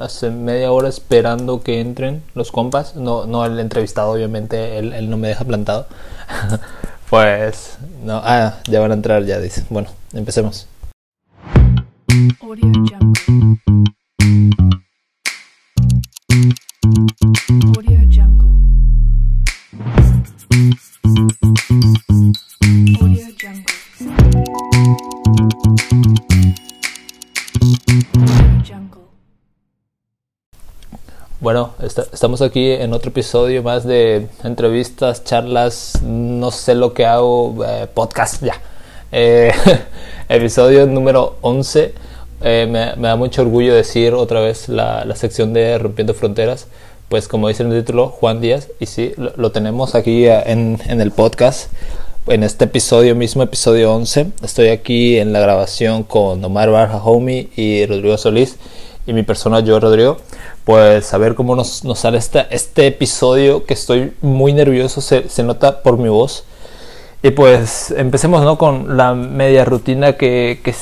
hace media hora esperando que entren los compas. No, no el entrevistado, obviamente, él, él no me deja plantado. Pues, no, ah, ya van a entrar, ya dice. Bueno, empecemos. Audio Jungle. Audio Jungle. Bueno, estamos aquí en otro episodio más de entrevistas, charlas, no sé lo que hago, eh, podcast, ya. Eh, episodio número 11. Eh, me, da mucho orgullo decir otra vez la, sección de Rompiendo Fronteras. Pues como dice el título, Juan Díaz, y sí, lo, tenemos aquí en, en, el podcast, en este episodio mismo, episodio 11. Estoy aquí en la grabación con Omar Barja Homie y Rodrigo Solís y mi persona yo, Rodrigo pues a ver cómo nos, nos sale este, este episodio que estoy muy nervioso, se, se, nota por mi voz. Y pues empecemos ¿no? con la media rutina que, que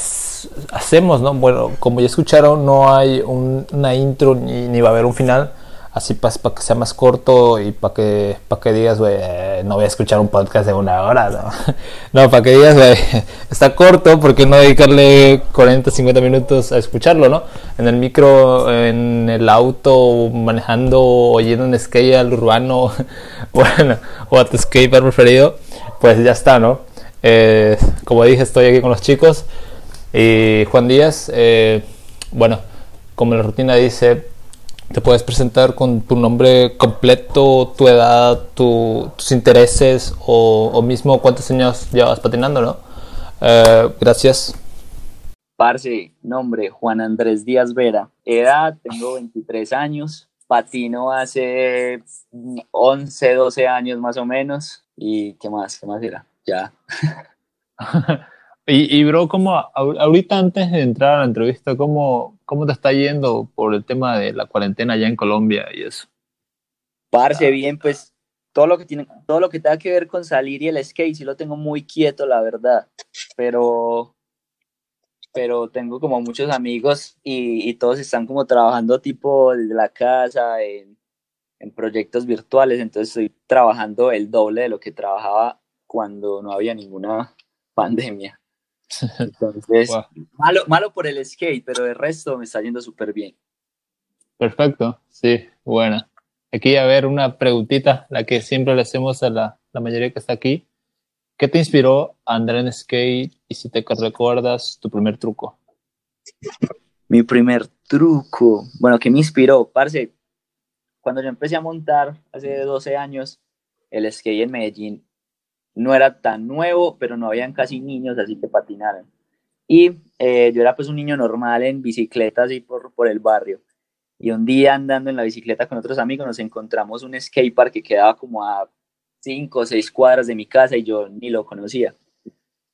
hacemos, ¿no? Bueno, como ya escucharon, no hay una intro ni, ni va a haber un final así para que sea más corto y para que, para que digas, güey, no voy a escuchar un podcast de una hora, ¿no? no, para que digas, güey, está corto, ¿por qué no dedicarle 40, 50 minutos a escucharlo, no? En el micro, en el auto, manejando, oyendo un skate al urbano, bueno, o a tu skater preferido, pues ya está, ¿no? Eh, como dije, estoy aquí con los chicos y Juan Díaz, eh, bueno, como la rutina dice, te puedes presentar con tu nombre completo, tu edad, tus intereses o, mismo cuántos años llevas patinando, ¿no? Eh, gracias. Parce, nombre Juan Andrés Díaz Vera. Edad, tengo 23 años. Patino hace 11, 12 años más o menos. ¿Y qué más? ¿Qué más era? Ya. y, y, bro, como ahorita antes de entrar a la entrevista, ¿cómo, ¿Cómo te está yendo por el tema de la cuarentena allá en Colombia y eso? Parce, ah. bien, pues todo lo que tiene, todo lo que tenga que ver con salir y el skate, sí lo tengo muy quieto, la verdad. Pero, pero tengo como muchos amigos y, todos están como trabajando tipo de la casa, en, en proyectos virtuales, entonces estoy trabajando el doble de lo que trabajaba cuando no había ninguna pandemia. Entonces, malo, malo por el skate, pero el resto me está yendo súper bien. Perfecto, sí, bueno. Aquí a ver una preguntita, la que siempre le hacemos a la, la mayoría que está aquí. ¿Qué te inspiró a andar en skate y si te recuerdas tu primer truco? Mi primer truco, bueno, ¿qué me inspiró? Parce, cuando yo empecé a montar hace 12 años el skate en Medellín, no era tan nuevo, pero no habían casi niños así que patinaran. Y eh, yo era pues un niño normal en bicicleta así por, por el barrio. Y un día andando en la bicicleta con otros amigos nos encontramos un skatepark que quedaba como a cinco o seis cuadras de mi casa y yo ni lo conocía.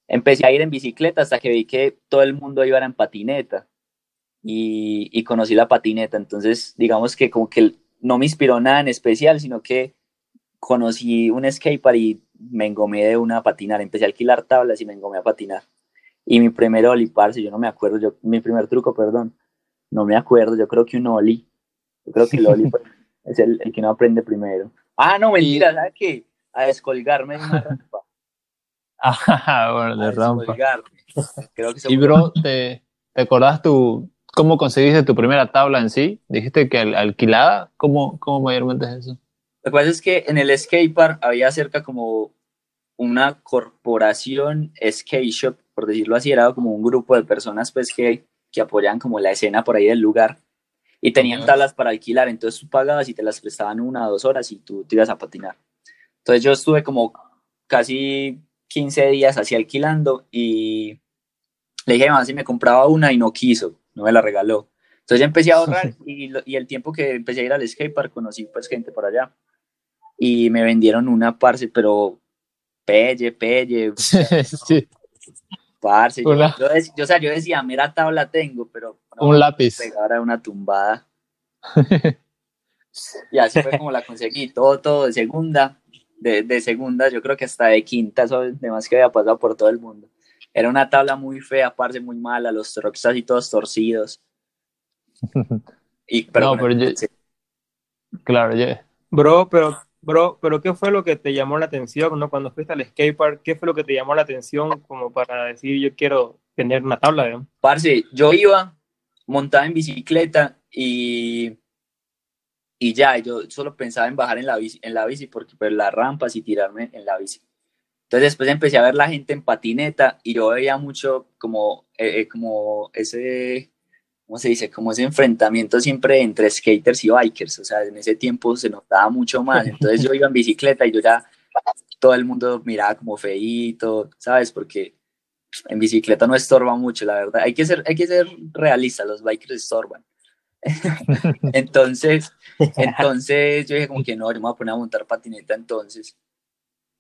Empecé a ir en bicicleta hasta que vi que todo el mundo iba en patineta y, y conocí la patineta. Entonces, digamos que como que no me inspiró nada en especial, sino que conocí un skatepark y me engomé de una a patinar. Empecé a alquilar tablas y me engomé a patinar. Y mi primer oli, parce, yo no me acuerdo, yo, mi primer truco, perdón, no me acuerdo, yo creo que un oli. Yo creo que el oli es el, el, que no aprende primero. Ah, no, mentira, ¿sabes qué? A descolgarme de una rampa. Ah, bueno, de rampa. Creo que y bro, ¿te, ¿te acordás tu, cómo conseguiste tu primera tabla en sí? Dijiste que alquilada, ¿cómo, cómo mayormente es eso? Lo que pasa es que en el skatepark había cerca como una corporación skate shop por decirlo así, era como un grupo de personas pues que, que apoyan como la escena por ahí del lugar y tenían tablas para alquilar, entonces tú pagabas y te las prestaban una o dos horas y tú te ibas a patinar. Entonces yo estuve como casi 15 días así alquilando y le dije a si me compraba una y no quiso, no me la regaló. Entonces ya empecé a ahorrar y, y, el tiempo que empecé a ir al skatepark conocí pues gente por allá y me vendieron una parce, pero pelle, pelle. sí. Parce, yo, yo, o sea, yo decía, mira tabla tengo, pero un lápiz. Ahora una tumbada. y así fue como la conseguí, todo, todo de segunda, de, de segunda, yo creo que hasta de quinta, eso demás que había pasado por todo el mundo. Era una tabla muy fea, parce, muy mala, los trucks así todos torcidos. Y, pero, no, pero yo, claro, yo, bro, pero Bro, pero ¿qué fue lo que te llamó la atención, no? Cuando fuiste al skatepark, ¿qué fue lo que te llamó la atención como para decir yo quiero tener una tabla, de Parce, yo iba, montaba en bicicleta y, y ya, yo solo pensaba en bajar en la bici, en la bici porque pues las rampas y tirarme en la bici. Entonces después empecé a ver la gente en patineta y yo veía mucho como, eh, eh, como ese ¿cómo se dice? Como ese enfrentamiento siempre entre skaters y bikers, o sea, en ese tiempo se notaba mucho más, entonces yo iba en bicicleta y yo ya, todo el mundo miraba como feíto, ¿sabes? Porque en bicicleta no estorba mucho, la verdad, hay que ser, hay que ser realista, los bikers estorban. entonces, entonces yo dije como que no, yo me voy a poner a montar patineta entonces.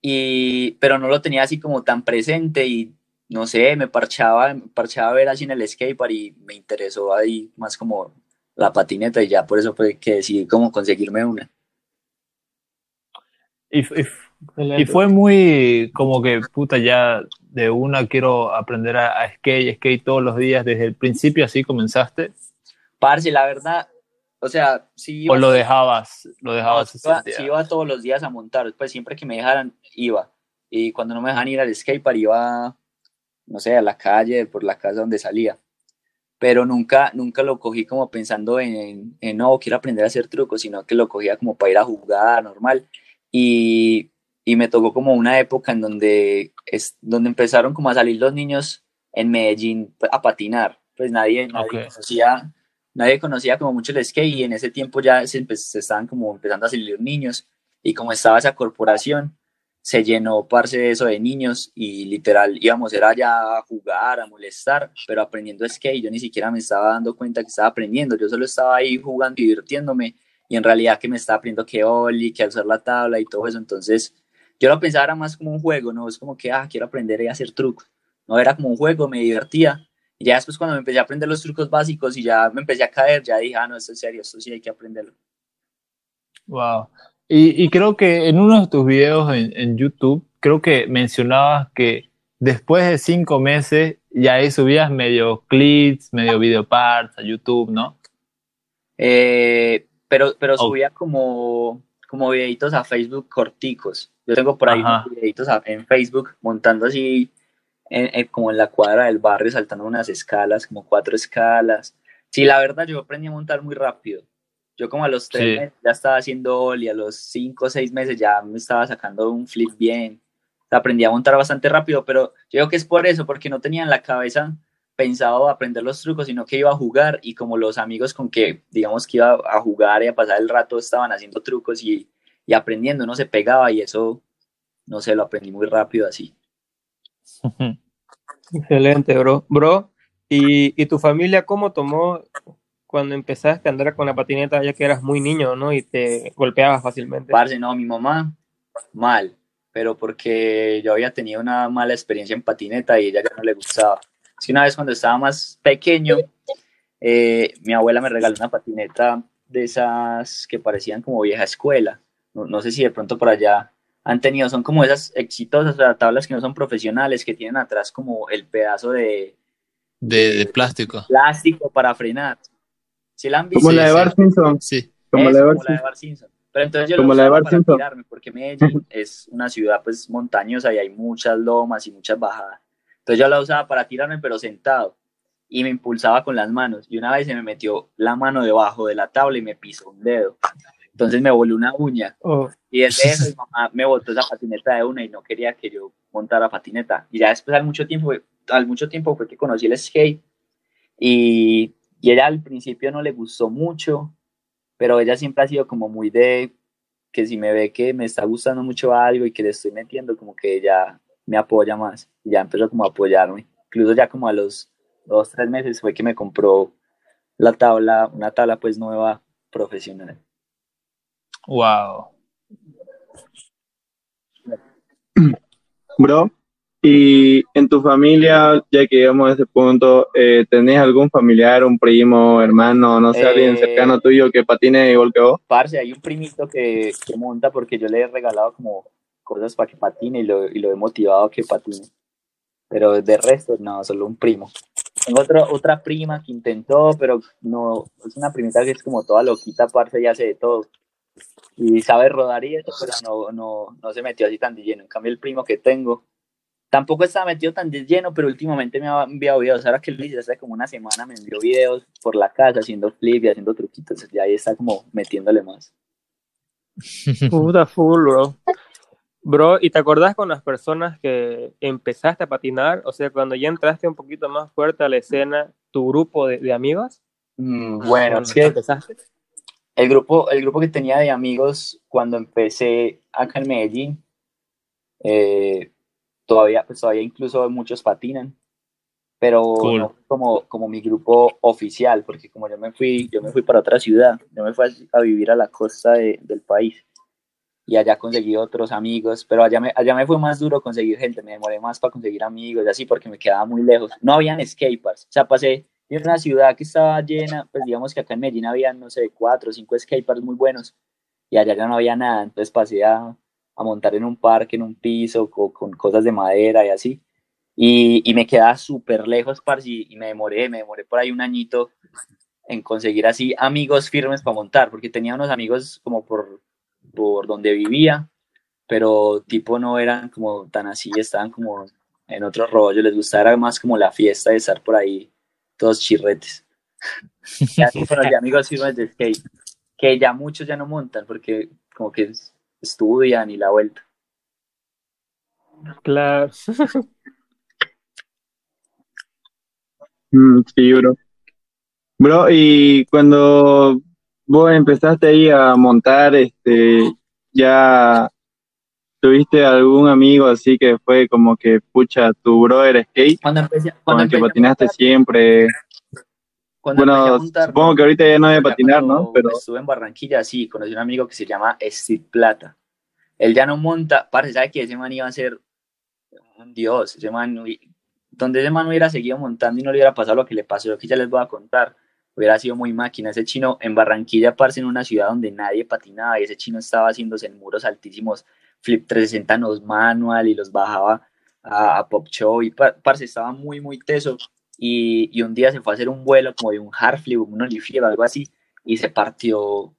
Y, pero no lo tenía así como tan presente y no sé, me parchaba, parchaba a ver así en el skatepark y me interesó ahí más como la patineta y ya por eso fue que decidí como conseguirme una. Y, y, fue muy como que, puta, ya de una quiero aprender a, skate, skate todos los días desde el principio, así comenzaste. Parce, la verdad, o sea, si o lo dejabas, lo dejabas. si iba, todos los días a montar, pues siempre que me dejaran, iba. Y cuando no me dejan ir al skatepark, iba no sé, a la calle, por la casa donde salía. Pero nunca, nunca lo cogí como pensando en, en, no, quiero aprender a hacer trucos, sino que lo cogía como para ir a jugar, normal. Y, y me tocó como una época en donde, es, donde empezaron como a salir los niños en Medellín a patinar. Pues nadie, nadie conocía, nadie conocía como mucho el skate y en ese tiempo ya se, se estaban como empezando a salir niños y como estaba esa corporación, se llenó, parce, de eso de niños y literal íbamos era allá a jugar, a molestar, pero aprendiendo skate, yo ni siquiera me estaba dando cuenta que estaba aprendiendo, yo solo estaba ahí jugando divirtiéndome y en realidad que me estaba aprendiendo que oli, que alzar la tabla y todo eso, entonces yo lo pensaba era más como un juego, no es como que, ah, quiero aprender a hacer trucos, no, era como un juego, me divertía. Y ya después cuando me empecé a aprender los trucos básicos y ya me empecé a caer, ya dije, ah, no, esto es serio, esto sí hay que aprenderlo. Wow. Y, creo que en uno de tus videos en, YouTube, creo que mencionabas que después de cinco meses ya ahí subías medio clips, medio video parts a YouTube, ¿no? Eh, pero pero subía como, como videitos a Facebook corticos. Yo tengo por ahí videitos en Facebook montando así como en la cuadra del barrio, saltando unas escalas, como cuatro escalas. Sí, la verdad yo aprendí a montar muy rápido. Yo como a los tres meses ya estaba haciendo y a los cinco o seis meses ya me estaba sacando un flip bien. Aprendí a montar bastante rápido, pero yo creo que es por eso, porque no tenía en la cabeza pensado aprender los trucos, sino que iba a jugar y como los amigos con que, digamos que iba a jugar y a pasar el rato estaban haciendo trucos y, y aprendiendo, no se pegaba y eso, no sé, lo aprendí muy rápido así. Excelente, bro. Bro, ¿y, ¿y tu familia cómo tomó cuando empezaste a andar con la patineta ya que eras muy niño, ¿no? Y te golpeabas fácilmente. Parce, no, mi mamá, mal, pero porque yo había tenido una mala experiencia en patineta y ella ya no le gustaba. Es una vez cuando estaba más pequeño, eh, mi abuela me regaló una patineta de esas que parecían como vieja escuela. No, sé si de pronto por allá han tenido, son como esas exitosas, o sea, tablas que no son profesionales, que tienen atrás como el pedazo de... De, de plástico. Plástico para frenar. Si la han visto. Como la de Bar Simpson. Sí. Como, la de Bar, Simpson. Pero entonces yo como lo la de Bar para tirarme porque Medellín es una ciudad pues montañosa y hay muchas lomas y muchas bajadas. Entonces yo la usaba para tirarme pero sentado y me impulsaba con las manos. Y una vez se me metió la mano debajo de la tabla y me pisó un dedo. Entonces me voló una uña. Oh, Y desde eso mi mamá me botó esa patineta de una y no quería que yo montara patineta. Y ya después al mucho tiempo, al mucho tiempo fue que conocí el skate y, y ella al principio no le gustó mucho, pero ella siempre ha sido como muy de que si me ve que me está gustando mucho algo y que le estoy metiendo, como que ella me apoya más. Y ya empezó como a apoyarme. Incluso ya como a los dos, tres meses fue que me compró la tabla, una tabla pues nueva profesional. Wow. Bro, y en tu familia, ya que llegamos a ese punto, eh, ¿tenés algún familiar, un primo, hermano, no sé, alguien Eh, cercano tuyo que patine igual que vos? Parce, hay un primito que, que monta porque yo le he regalado como cosas para que patine y lo, y lo he motivado a que patine. Pero de resto, no, solo un primo. Tengo otro, otra prima que intentó, pero no, es una primita que es como toda loquita, parce, y hace de todo. Y sabe rodar y eso, pero no, no, no se metió así tan de lleno. En cambio, el primo que tengo tampoco estaba metido tan de lleno, pero últimamente me ha enviado videos. Ahora que lo hice hace como una semana, me envió videos por la casa haciendo flip y haciendo truquitos. Y ahí está como metiéndole más. puta full, bro. Bro, ¿y te acordás con las personas que empezaste a patinar? O sea, cuando ya entraste un poquito más fuerte a la escena, tu grupo de, de amigos. Mm, bueno, Con es que empezaste. el grupo, el grupo que tenía de amigos cuando empecé acá en Medellín, eh, todavía, pues todavía incluso muchos patinan, pero Cool. no como, como mi grupo oficial, porque como yo me fui, yo me fui para otra ciudad, yo me fui a, a vivir a la costa de- del país y allá conseguí otros amigos, pero allá me, allá me fue más duro conseguir gente, me demoré más para conseguir amigos y así porque me quedaba muy lejos. No habían skateparks, o sea, pasé en una ciudad que estaba llena, pues digamos que acá en Medellín había, no sé, cuatro o cinco skateparks muy buenos y allá ya no había nada, entonces pasé a, a montar en un parque, en un piso, co- con, cosas de madera y así. Y, y me quedaba súper lejos, parce, y, y me demoré, me demoré por ahí un añito en conseguir así amigos firmes para montar, porque tenía unos amigos como por, por donde vivía, pero tipo no eran como tan así, estaban como en otro rollo, les gustaba más como la fiesta de estar por ahí todos chirretes. Ya conocí amigos firmes de skate, que ya muchos ya no montan porque como que estudian y la vuelta. Claro. Mm, sí, bro. Bro, y cuando vos empezaste ahí a montar, este, ya tuviste algún amigo así que fue como que, pucha, tu brother skate, Cuando empecé, con cuando el que empecé a patinaste montar- siempre. Cuando a Bueno, montar, supongo no. que ahorita ya no debe patinar, ¿no? Pero estuve en Barranquilla, sí, conocí un amigo que se llama Steve Plata. Él ya no monta, parece sabe que ese man iba a ser un dios, ese man, donde ese man hubiera seguido montando y no le hubiera pasado lo que le pasó, lo que ya les voy a contar, hubiera sido muy máquina. Ese chino en Barranquilla, parce, en una ciudad donde nadie patinaba, y ese chino estaba haciéndose en muros altísimos, flip 360 nos manual y los bajaba a, a Pop Show, y par- parce, estaba muy, muy teso. Y, y un día se fue a hacer un vuelo como de un hard flip, un olifliep, algo así, y se partió,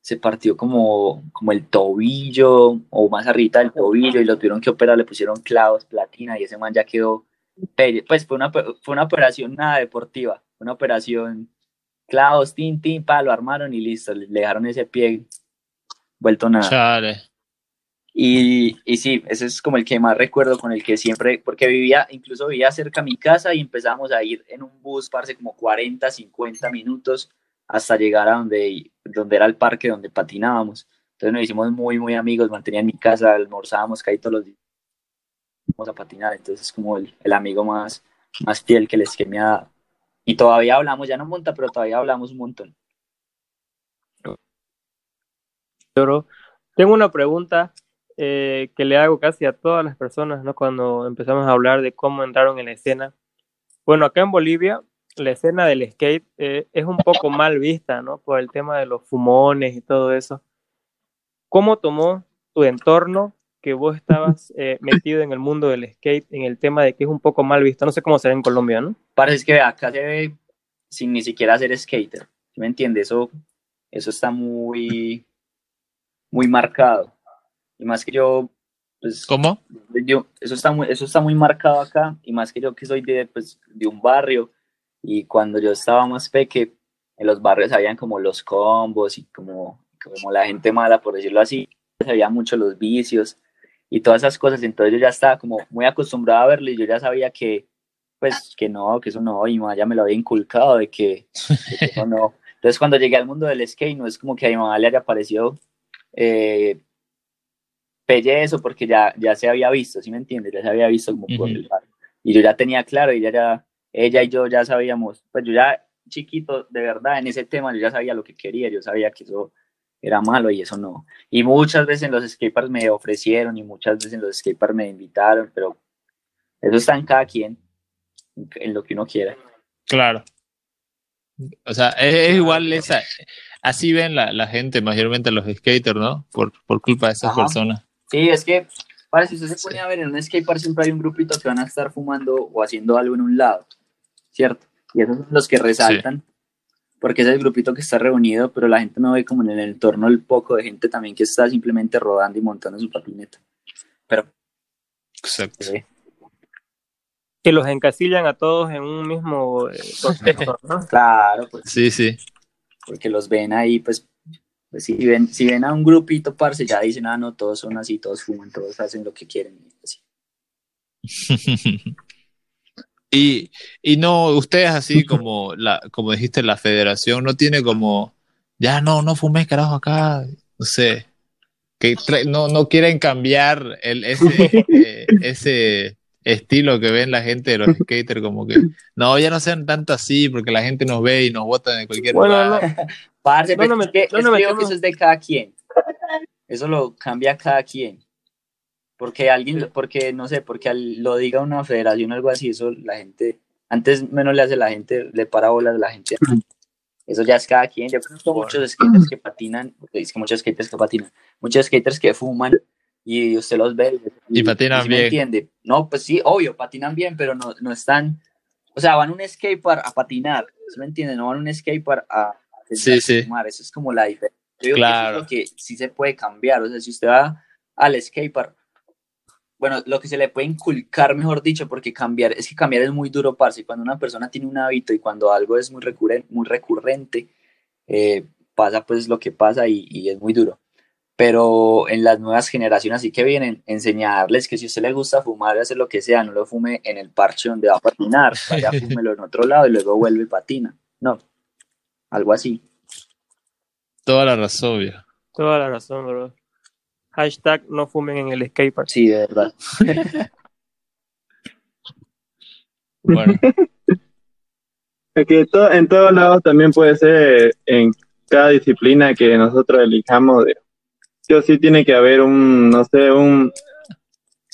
se partió como, como el tobillo, o más arriba del tobillo, y lo tuvieron que operar, le pusieron clavos, platina, y ese man ya quedó, pues fue una, fue una operación nada deportiva, una operación clavos, tin, tin, pa, lo armaron y listo, le dejaron ese pie vuelto nada. Chale. Y, y sí, ese es como el que más recuerdo, con el que siempre, porque vivía, incluso vivía cerca a mi casa y empezamos a ir en un bus, parce, como 40, 50 minutos hasta llegar a donde, donde era el parque donde patinábamos. Entonces nos hicimos muy, muy amigos, mantenía en mi casa, almorzábamos casi todos los días íbamos a patinar, entonces es como el, el amigo más, más fiel que les que me ha dado. Y todavía hablamos, ya no monta, pero todavía hablamos un montón. Tengo una pregunta eh, que le hago casi a todas las personas, ¿no? Cuando empezamos a hablar de cómo entraron en la escena. Bueno, acá en Bolivia, la escena del skate eh, es un poco mal vista, ¿no? Por el tema de los fumones y todo eso. ¿Cómo tomó tu entorno que vos estabas eh, metido en el mundo del skate, en el tema de que es un poco mal visto? No sé cómo será en Colombia, ¿no? Parece que acá se ve sin ni siquiera ser skater. ¿sí ¿Me entiendes? Eso, eso está muy, muy marcado. Y más que yo, pues, ¿Cómo? yo- eso, está muy, eso está muy marcado acá. Y más que yo que soy de, pues, de un barrio. Y cuando yo estaba más peque, en los barrios habían como los combos y como como la gente mala, por decirlo así, sabía mucho los vicios y todas esas cosas, entonces yo ya estaba como muy acostumbrado a verlo y yo ya sabía que, pues, que no, que eso no, y mi mamá ya me lo había inculcado de que, de que eso no. Entonces cuando llegué al mundo del skate, no es como que a mi mamá le haya parecido eh, pelle eso porque ya, ya se había visto, ¿sí me entiendes? Ya se había visto como por Ujú. el barrio. Y yo ya tenía claro, y ella ya, ella y yo ya sabíamos, pues yo ya chiquito, de verdad, en ese tema yo ya sabía lo que quería, yo sabía que eso era malo y eso no. Y muchas veces en los skateparks me ofrecieron y muchas veces en los skateparks me invitaron, pero eso está en cada quien, en- en lo que uno quiera. Claro. O sea, es, es igual esa. Así ven la, la gente, mayormente los skaters, ¿no? Por, por culpa de esas Ajá. personas. Sí, es que, para si usted se Sí. pone a ver en un skatepark siempre hay un grupito que van a estar fumando o haciendo algo en un lado, ¿cierto? Y esos son los que resaltan, porque es el grupito que está reunido, pero la gente no ve como en el entorno el poco de gente también que está simplemente rodando y montando su patineta. Pero, Exacto. eh, Que los encasillan a todos en un mismo eh, contexto, ¿no? claro, pues, Sí, sí. porque los ven ahí, pues, pues si, ven, si ven a un grupito, parce, ya dicen, ah, no, todos son así, todos fuman, todos hacen lo que quieren. y así. y, y no, ustedes así como la, como dijiste, la federación no tiene como, ya no, no fumes carajo acá, no sé, que no, no quieren cambiar el, ese, eh, ese estilo que ven la gente de los skaters, como que, no, ya no sean tanto así, porque la gente nos ve y nos votan en cualquier Bueno, lugar. no, Parce, No nos es que, met- no es nos que digo metemos- que eso es de cada quien. Eso lo cambia cada quien. Porque alguien, porque no sé, porque al- lo diga una federación o algo así, eso la gente, antes menos le hace la gente, le para bolas a la gente. Eso ya es cada quien. Yo conozco muchos skaters que patinan, es que muchos skaters que patinan, muchos skaters que fuman y usted los ve. Y patinan sí me bien. entiende. No, pues sí, obvio, patinan bien, pero no, no están, o sea, van a un skatepark a patinar, ¿sí me entiende? No van a un skatepark a, a Sí, sí. fumar, eso es como la diferencia. Yo digo Claro. que eso es lo que sí se puede cambiar, o sea, si usted va al skatepark, bueno, lo que se le puede inculcar, mejor dicho, porque cambiar, es que cambiar es muy duro, parce, cuando una persona tiene un hábito y cuando algo es muy recurrente, muy recurrente eh, pasa pues lo que pasa y, y es muy duro. Pero en las nuevas generaciones así que vienen, enseñarles que si a usted le gusta fumar y hacer lo que sea, no lo fume en el parche donde va a patinar, vaya, fúmelo en otro lado y luego vuelve y patina. No, algo así. Toda la razón, viejo. toda la razón, bro. Hashtag no fumen en el skatepark. Sí, de verdad. Bueno, Es que to- en todos lados también puede ser en cada disciplina que nosotros elijamos. De, sí o sí tiene que haber un, no sé, un,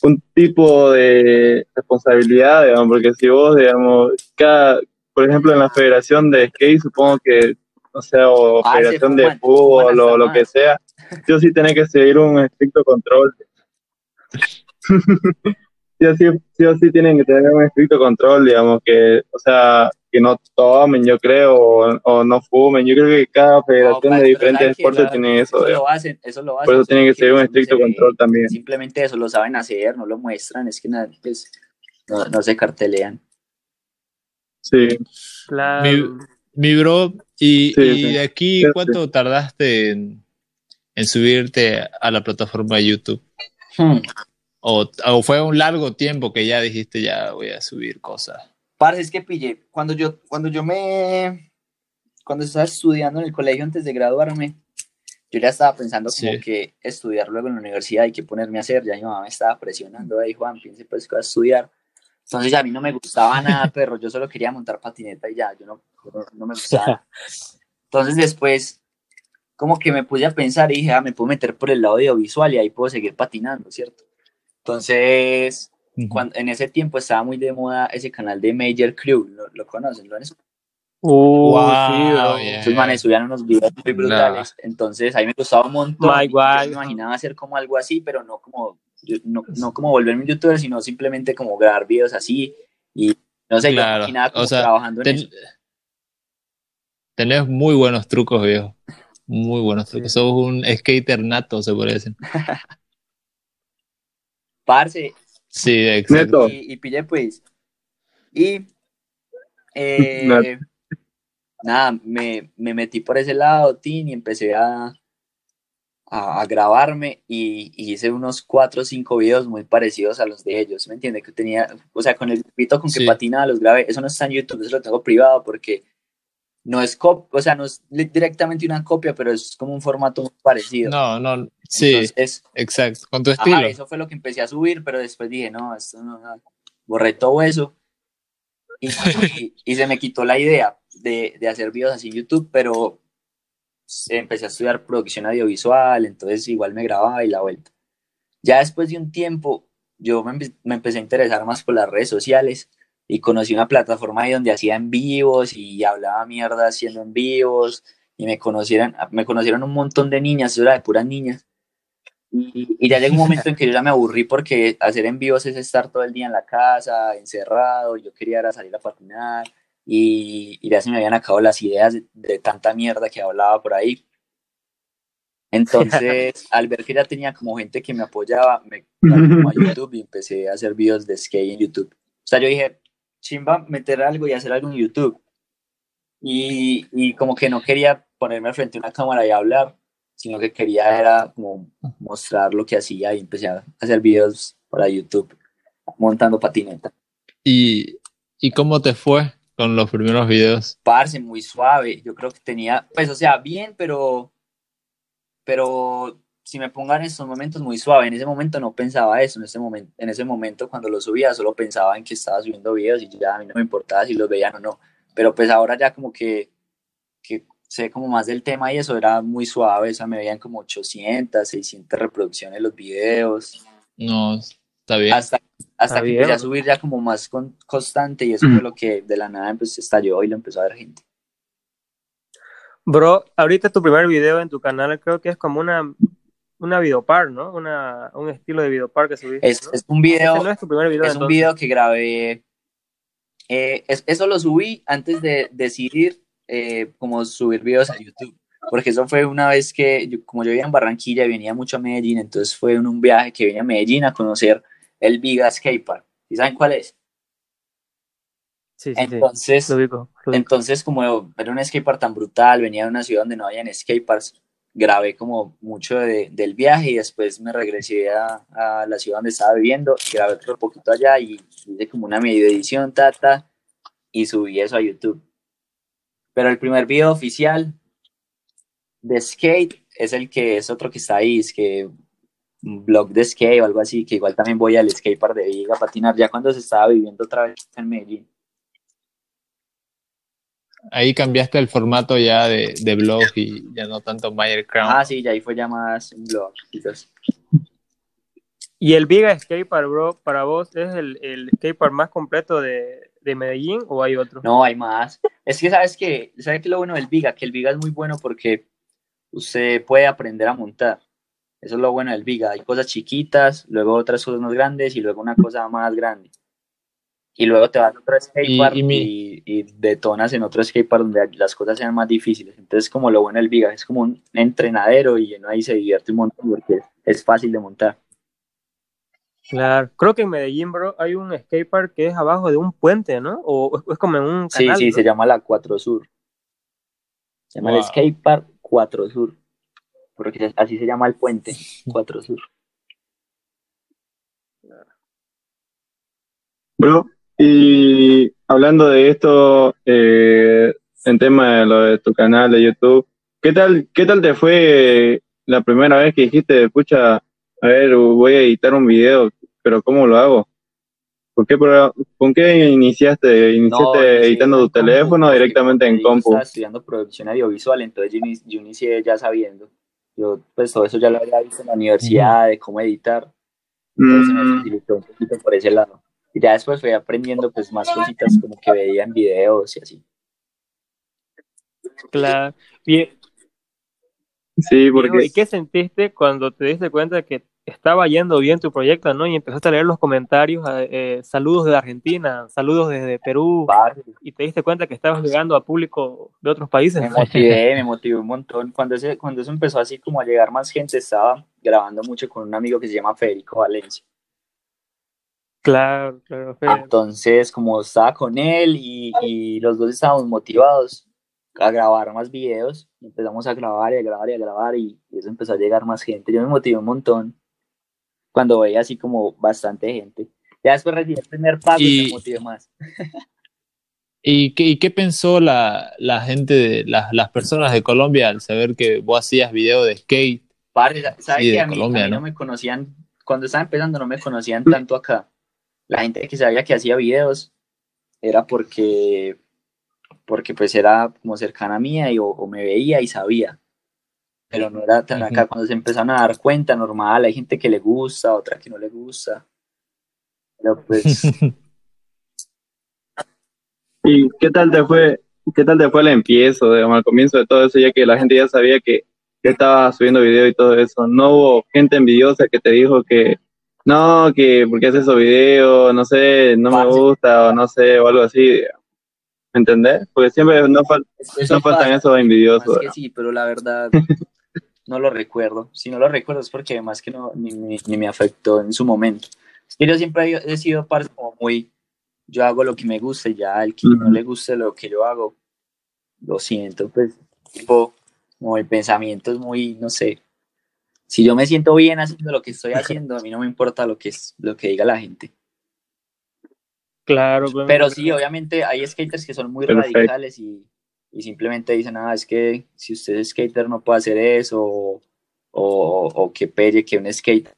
un tipo de responsabilidad, digamos, porque si vos, digamos, cada, por ejemplo, en la federación de skate, supongo que, no sé, o Ah, federación de fútbol o lo que sea, sí o sí tiene que seguir un estricto control. sí o sí, sí o sí tienen que tener un estricto control, digamos, que, o sea, que no tomen, yo creo, o, o no fumen. Yo creo que cada No, federación de diferentes deportes Claro, tiene eso, Eso digamos. lo hacen, eso lo hacen. Por eso tiene que ser un estricto se ve. control también. Simplemente eso lo saben hacer, no lo muestran, es que nada, pues, no, no se cartelean. Sí. Claro. mi bro, y, Sí, y sí. de aquí, Sí, sí. ¿cuánto tardaste en, en subirte a la plataforma de YouTube? Hmm. O, o fue un largo tiempo que ya dijiste, ya voy a subir cosas? Parce, es que pillé, cuando yo, cuando yo me, cuando estaba estudiando en el colegio antes de graduarme, yo ya estaba pensando como Sí. que estudiar luego en la universidad y qué ponerme a hacer, ya mi mamá me estaba presionando, ahí Juan, piense pues que a estudiar. Entonces ya a mí no me gustaba nada, perro, yo solo quería montar patineta y ya, yo no, no, no me gustaba. Entonces después, como que me puse a pensar y dije, ah, me puedo meter por el lado audiovisual y ahí puedo seguir patinando, ¿cierto? Entonces, cuando, en ese tiempo estaba muy de moda ese canal de Major Crew, ¿lo, lo conocen? ¿Lo han escuchado? Uh, Wow, sí, bro. yeah. Esos manes subían unos videos muy brutales, entonces a mí me gustaba un montón. My yo me imaginaba hacer como algo así, pero no como, yo- no, no como volverme un youtuber, sino simplemente como grabar videos así y no sé, yo me Claro, imaginaba como o sea, trabajando en ten- eso. tenés muy buenos trucos, viejo. Muy buenos trucos. Sos un skater nato, se puede decir. Parce, Sí, exacto. Y, y pillé pues. Y eh, nada, me, me metí por ese lado, Tin, y empecé a, a, grabarme y, hice unos cuatro o cinco videos muy parecidos a los de ellos, ¿me entiende? Que tenía, o sea, con el pito con que patinaba los grabé, eso no está en YouTube, eso lo tengo privado porque no es cop o sea, no es directamente una copia, pero es como un formato muy parecido. No, no, sí, es, exacto, con tu estilo. eso fue lo que empecé a subir, pero después dije, no, esto no, borré todo eso y, y, se me quitó la idea de, de hacer videos así en YouTube, pero empecé a estudiar producción audiovisual, entonces igual me grababa y la vuelta. Ya después de un tiempo, yo me, empecé a interesar más por las redes sociales y conocí una plataforma ahí donde hacía en vivos y hablaba mierda haciendo en vivos y me conocieron, me conocieron un montón de niñas, eso era de puras niñas. Y, y, ya llegó un momento en que yo ya me aburrí porque hacer en vivos es estar todo el día en la casa, encerrado, yo quería salir a patinar y, ya se me habían acabado las ideas de, tanta mierda que hablaba por ahí. Entonces, al ver que ya tenía como gente que me apoyaba, me como a YouTube y empecé a hacer videos de skate en YouTube. O sea, yo dije, chimba, meter algo y hacer algo en YouTube. Y, y como que no quería ponerme frente a una cámara y hablar, sino que quería era como mostrar lo que hacía y empecé a hacer videos para YouTube montando patineta. ¿Y, y cómo te fue? con los primeros videos? Parce, muy suave. Yo creo que tenía, pues, o sea, bien, pero, pero si me pongan en estos momentos muy suave, en ese momento no pensaba eso, en ese momento, en ese momento cuando lo subía solo pensaba en que estaba subiendo videos y ya a mí no me importaba si los veían o no. Pero pues ahora ya como que, que sé como más del tema y eso era muy suave, o sea, me veían como 800, 600 reproducciones los videos. No, está bien. Hasta hasta que empecé a subir ya como más constante y eso fue lo que de la nada pues, estalló y lo empezó a ver gente. Bro, ahorita tu primer video en tu canal creo que es como una, una videopar, ¿no? Una, un estilo de videopar que subiste. Es, es un video, es, un video que grabé. Eh, eso lo subí antes de decidir eh, como subir videos a YouTube. Porque eso fue una vez que, como yo vivía en Barranquilla, venía mucho a Medellín, entonces fue en un viaje que vine a Medellín a conocer el Viga Skatepark. ¿Y saben cuál es? Sí, sí, entonces, entonces, como era un skatepark tan brutal, venía de una ciudad donde no habían skateparks, grabé como mucho del viaje y después me regresé a, la ciudad donde estaba viviendo, grabé otro poquito allá y hice como una medio edición, tata, y subí eso a YouTube. Pero el primer video oficial de skate es el que es otro que está ahí, es que un blog de skate o algo así, que igual también voy al skatepark de Viga a patinar, ya cuando se estaba viviendo otra vez en Medellín. Ahí cambiaste el formato ya de, de blog y ya no tanto Mayer Crown. Ah, sí, ya ahí fue ya más un blog. ¿Y el Viga Skatepark, bro, para vos es el, el skatepark más completo de, de, Medellín o hay otro? No, hay más. Es que sabes que, ¿sabes qué lo bueno del Viga? Que el Viga es muy bueno porque usted puede aprender a montar. Eso es lo bueno del Viga. Hay cosas chiquitas, luego otras cosas más grandes y luego una cosa más grande. Y luego te vas a otro skatepark y, detonas en otro skatepark donde las cosas sean más difíciles. Entonces, como lo bueno del Viga, es como un entrenadero y uno ahí se divierte un montón porque es, fácil de montar. Claro, creo que en Medellín, bro, hay un skatepark que es abajo de un puente, ¿no? O es como en un canal, Sí, sí, se llama la 4 Sur. Se llama el skatepark 4 Sur porque así se llama el puente, Cuatro Sur. Bro, y hablando de esto, eh, en tema de lo de tu canal de YouTube, ¿qué tal, qué tal te fue la primera vez que dijiste, escucha, a ver, voy a editar un video, pero ¿cómo lo hago? ¿Con qué, ¿Con qué iniciaste? ¿Iniciaste editando tu teléfono directamente en compu? Estaba estudiando producción audiovisual, entonces yo inicié ya sabiendo. Yo, pues todo eso ya lo había visto en la universidad, de cómo editar. Entonces me mm. facilitó un poquito por ese lado. Y ya después fui aprendiendo pues más cositas como que veía en videos y así. Claro. Bien. Sí, porque... ¿Y qué sentiste cuando te diste cuenta que estaba yendo bien tu proyecto, ¿no? Y empezaste a leer los comentarios, eh, saludos de Argentina, saludos desde Perú, y te diste cuenta que estabas llegando a público de otros países. Me motivé, me motivé un montón. Cuando, ese, cuando eso empezó así como a llegar más gente, estaba grabando mucho con un amigo que se llama Federico Valencia. Claro, claro. Entonces, como estaba con él y, y los dos estábamos motivados, a grabar más videos. Empezamos a grabar y a grabar y a grabar y, y eso empezó a llegar más gente. Yo me motivé un montón cuando veía así como bastante gente. Ya después recibí el primer pago y, Y- me motivé más. ¿Y qué, y qué pensó la, la gente, de, las, las personas de Colombia al saber que vos hacías video de skate? Parce, ¿sabes Sí, que de a mí, Colombia, a mí no ¿no? me conocían, cuando estaba empezando no me conocían tanto acá. La gente que sabía que hacía videos era porque, porque pues era como cercana mía y, o, o me veía y sabía. Pero no era tan acá. Cuando se empezaron a dar cuenta, normal, hay gente que le gusta, otra que no le gusta. Pero pues, ¿Y qué tal te fue, qué tal te fue el empiezo, digamos, al comienzo de todo eso, ya que la gente ya sabía que que estaba subiendo video y todo eso? ¿No hubo gente envidiosa que te dijo que no, que porque haces esos videos, no sé, no me gusta o no sé, o algo así? ¿Me entendés? Porque siempre no, fal- eso no faltan esos envidiosos. Que sí, pero la verdad no lo recuerdo. Si no lo recuerdo es porque además que no, ni, ni- ni me afectó en su momento. Es que yo siempre he, sido parte como muy, yo hago lo que me gusta y ya el que no le guste lo que yo hago, lo siento, pues tipo, como el pensamiento es muy, no sé. Si yo me siento bien haciendo lo que estoy haciendo, a mí no me importa lo que es lo que diga la gente. Claro, Pero sí, obviamente hay skaters que son muy radicales y, y simplemente dicen, ah, es que si usted es skater no puede hacer eso, o, o, o que pelle que un skater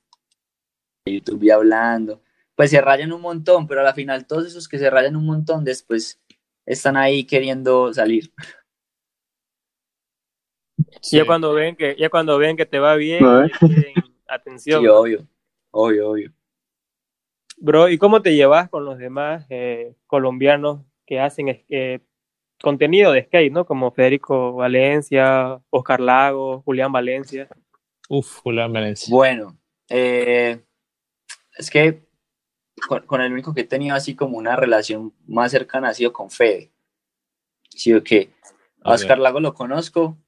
de YouTube y hablando. Pues se rayan un montón, pero a la final todos esos que se rayan un montón después están ahí queriendo salir. Ya cuando ven que, ya cuando ven que te va bien, No, ¿eh? quieren atención. Sí, obvio, obvio, obvio. Bro, ¿y cómo te llevas con los demás eh, colombianos que hacen eh, contenido de skate, ¿no? Como Federico Valencia, Oscar Lago, Julián Valencia. Uf, Julián Valencia. Bueno, eh, es que con, con el único que he tenido así como una relación más cercana ha sido con Fede. Sí, o que. Oscar Lago lo conozco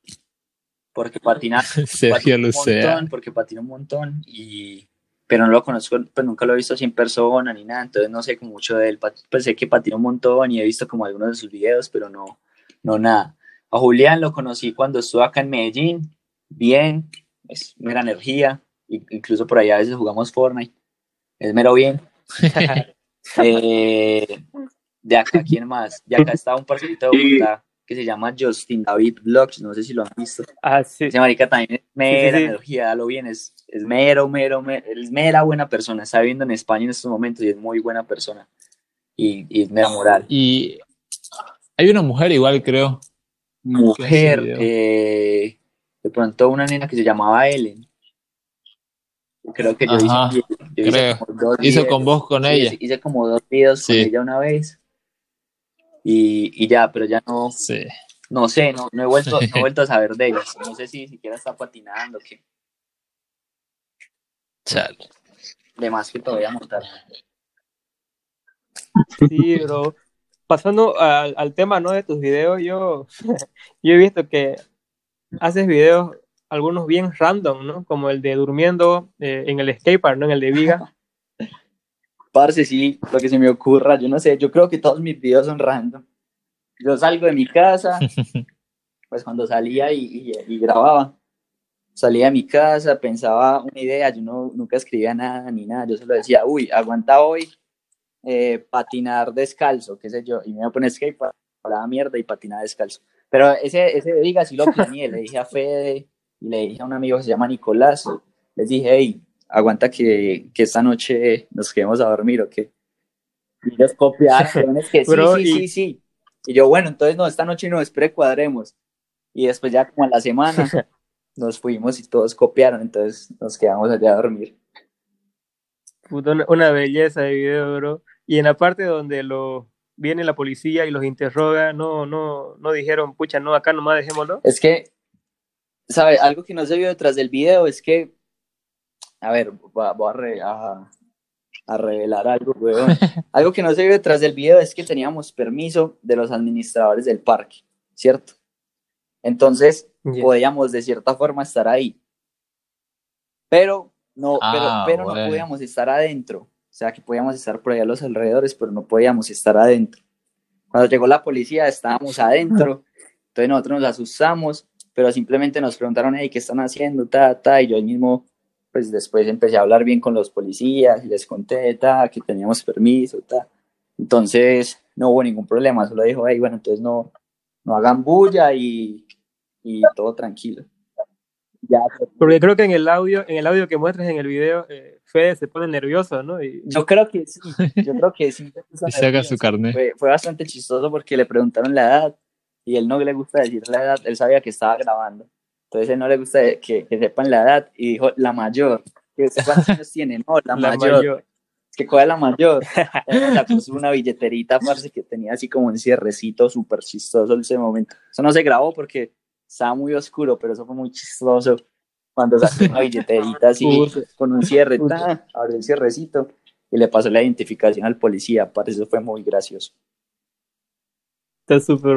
porque patina, Sergio patina un montón, porque patina un montón, y, pero no lo conozco, pues nunca lo he visto así en persona ni nada, entonces no sé como mucho de él, pues sé que patina un montón y he visto como algunos de sus videos, pero no, no nada. A Julián lo conocí cuando estuve acá en Medellín, bien, es mera energía, incluso por allá a veces jugamos Fortnite, es mero bien. Eh, de acá, ¿quién más? De acá está un parcerito de Bogotá que se llama Justin David Vlogs, no sé si lo han visto. Ah, sí. Ese marica también es mera sí. energía, dalo bien, es, es mero, mero, mero, es mera buena persona, está viviendo en España en estos momentos y es muy buena persona. Y, y es mera moral. Y hay una mujer igual, creo. Mujer, eh, de pronto una nena que se llamaba Ellen. Creo que yo Ajá, hice, yo hice como dos Hizo videos. con vos, con Sí, ella. hice- hice como dos videos con Sí. ella una vez. Y, y ya, pero ya no, Sí. no sé, no, no he vuelto, no he vuelto a saber de ella. No sé si siquiera está patinando, que Chale. de más que todavía montar. Sí, bro. Pasando al, al tema, ¿no? De tus videos, yo, yo he visto que haces videos, algunos bien random, ¿no? Como el de durmiendo eh, en el skatepark, ¿no? En el de Viga. Parce, sí, lo que se me ocurra, yo no sé, yo creo que todos mis videos son random. Yo salgo de mi casa, pues cuando salía y, y- y grababa, salía de mi casa, pensaba una idea, yo no, nunca escribía nada ni nada, yo solo decía, uy, aguanta hoy eh, patinar descalzo, qué sé yo, y me iba a poner skate para la mierda y patinar descalzo. Pero ese, ese de Viga sí lo planeé, le dije a Fede y le dije a un amigo que se llama Nicolás, les dije, hey, aguanta que, que esta noche nos quedemos a dormir o qué. Y ellos copiaron, es que sí, Bro, sí, y- sí, sí. Y yo, bueno, entonces no, esta noche no, espere, cuadremos. Y después ya como a la semana nos fuimos y todos copiaron, entonces nos quedamos allá a dormir. Una, una belleza de video, bro. Y en la parte donde lo viene la policía y los interroga, no, no, no dijeron, pucha, no, acá nomás dejémoslo. Es que, ¿sabe? Algo que no se vio detrás del video es que, a ver, voy a, a re- a- a revelar algo, weón. Algo que no se vio detrás del video es que teníamos permiso de los administradores del parque, ¿cierto? Entonces, podíamos de cierta forma estar ahí. Pero no, Ah, pero, pero bueno. no podíamos estar adentro. O sea, que podíamos estar por allá a los alrededores, pero no podíamos estar adentro. Cuando llegó la policía, estábamos adentro Entonces nosotros nos asustamos, pero simplemente nos preguntaron, hey, ¿qué están haciendo? Ta, ta, y yo mismo, pues después empecé a hablar bien con los policías y les conté, ta, que teníamos permiso, ta. Entonces no hubo ningún problema, solo dijo, hey, bueno, entonces no, no hagan bulla y, y todo tranquilo. Ya, Porque creo que en el audio, en el audio que muestras en el video, eh, Fede se pone nervioso, ¿no? Y... Yo creo que sí, yo creo que sí. y saca su carnet. Fue, fue, bastante chistoso porque le preguntaron la edad y él no le gusta decir la edad, él sabía que estaba grabando. Entonces no le gusta que, que sepan la edad y dijo la mayor. ¿Cuántos años tiene? No, la, la mayor. mayor. Que cuál es la mayor. la puso una billeterita, parce, que tenía así como un cierrecito súper chistoso en ese momento. Eso no se grabó porque estaba muy oscuro, pero eso fue muy chistoso cuando sacó una billeterita así con un cierre, abrió el cierrecito y le pasó la identificación al policía, para eso fue muy gracioso. Está súper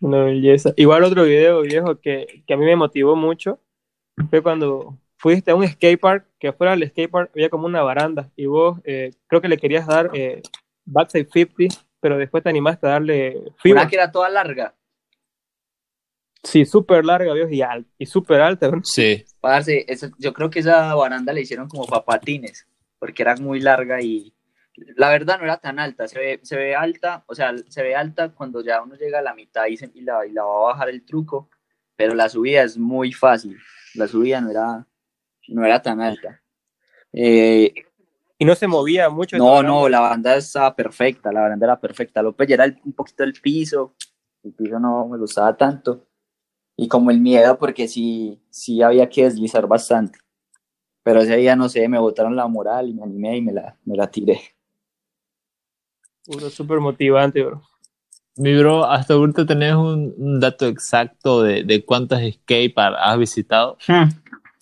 una belleza. Igual otro video viejo que, que a mí me motivó mucho fue cuando fuiste a un skatepark, que afuera del skatepark había como una baranda y vos eh, creo que le querías dar eh, backside 50, pero después te animaste a darle fibra. Una que era toda larga. Sí, súper larga, Dios, y, al, y súper alta. ¿no? Sí. Parce, eso, yo creo que esa baranda le hicieron como papatines, porque era muy larga y la verdad no era tan alta. Se ve, se ve alta, o sea, se ve alta cuando ya uno llega a la mitad y, se, y, la, y la va a bajar el truco, pero la subida es muy fácil. La subida no era, no era tan alta. Eh, y no se movía mucho. No, no, la banda estaba perfecta, la baranda era perfecta. López ya era el, un poquito el piso, el piso no me gustaba tanto y como el miedo porque sí, sí había que deslizar bastante. Pero ese día, no sé, me botaron la moral y me animé y me la, me la tiré. Puro súper motivante, bro. Mi bro, hasta ahorita tenés un, un dato exacto de, de cuántas skate has visitado. Hmm.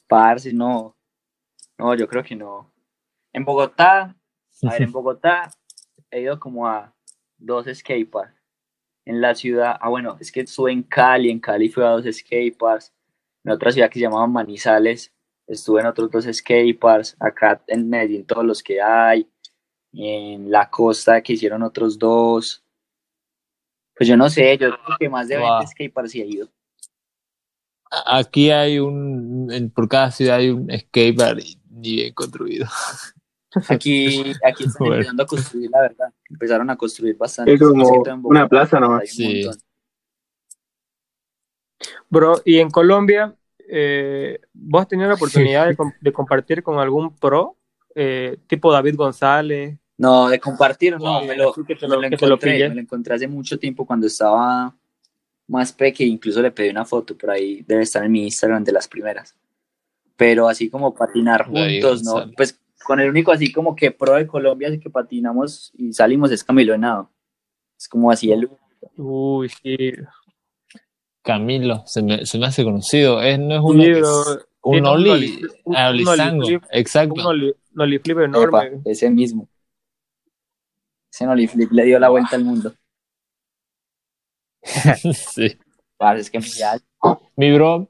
Parce, no. No, yo creo que no. En Bogotá, a ver, en Bogotá he ido como a dos skateparks en la ciudad, ah bueno, es que estuve en Cali, en Cali fui a dos skateparks, en otra ciudad que se llamaba Manizales, estuve en otros dos skateparks, acá en Medellín todos los que hay, en la costa que hicieron otros dos, pues yo no sé, yo creo que más de 20 skateparks he ido. Aquí hay un, por cada ciudad hay un skatepark ni bien construido. Aquí, aquí están empezando a construir, la verdad. Empezaron a construir bastante. Es como una plaza nomás. Sí. Bro, y en Colombia, eh, ¿vos has tenido la oportunidad de, de, compartir con algún pro, eh, tipo David González? No, de compartir, no, me lo, me lo, encontré, me lo encontré hace mucho tiempo cuando estaba más pequeño, incluso le pedí una foto por ahí, debe estar en mi Instagram de las primeras. Pero así como patinar juntos, ¿no? Pues con el único así como que pro de Colombia, así que patinamos y salimos es Camilo Henao. Es como así el... Uy, sí. Camilo, se me, se me hace conocido. Es, no es uno sí, un Oli, un, exacto. Un Oli, flip enorme. Epa, ese mismo. Ese Oli flip le dio la vuelta al mundo. sí. Parece que Mi bro.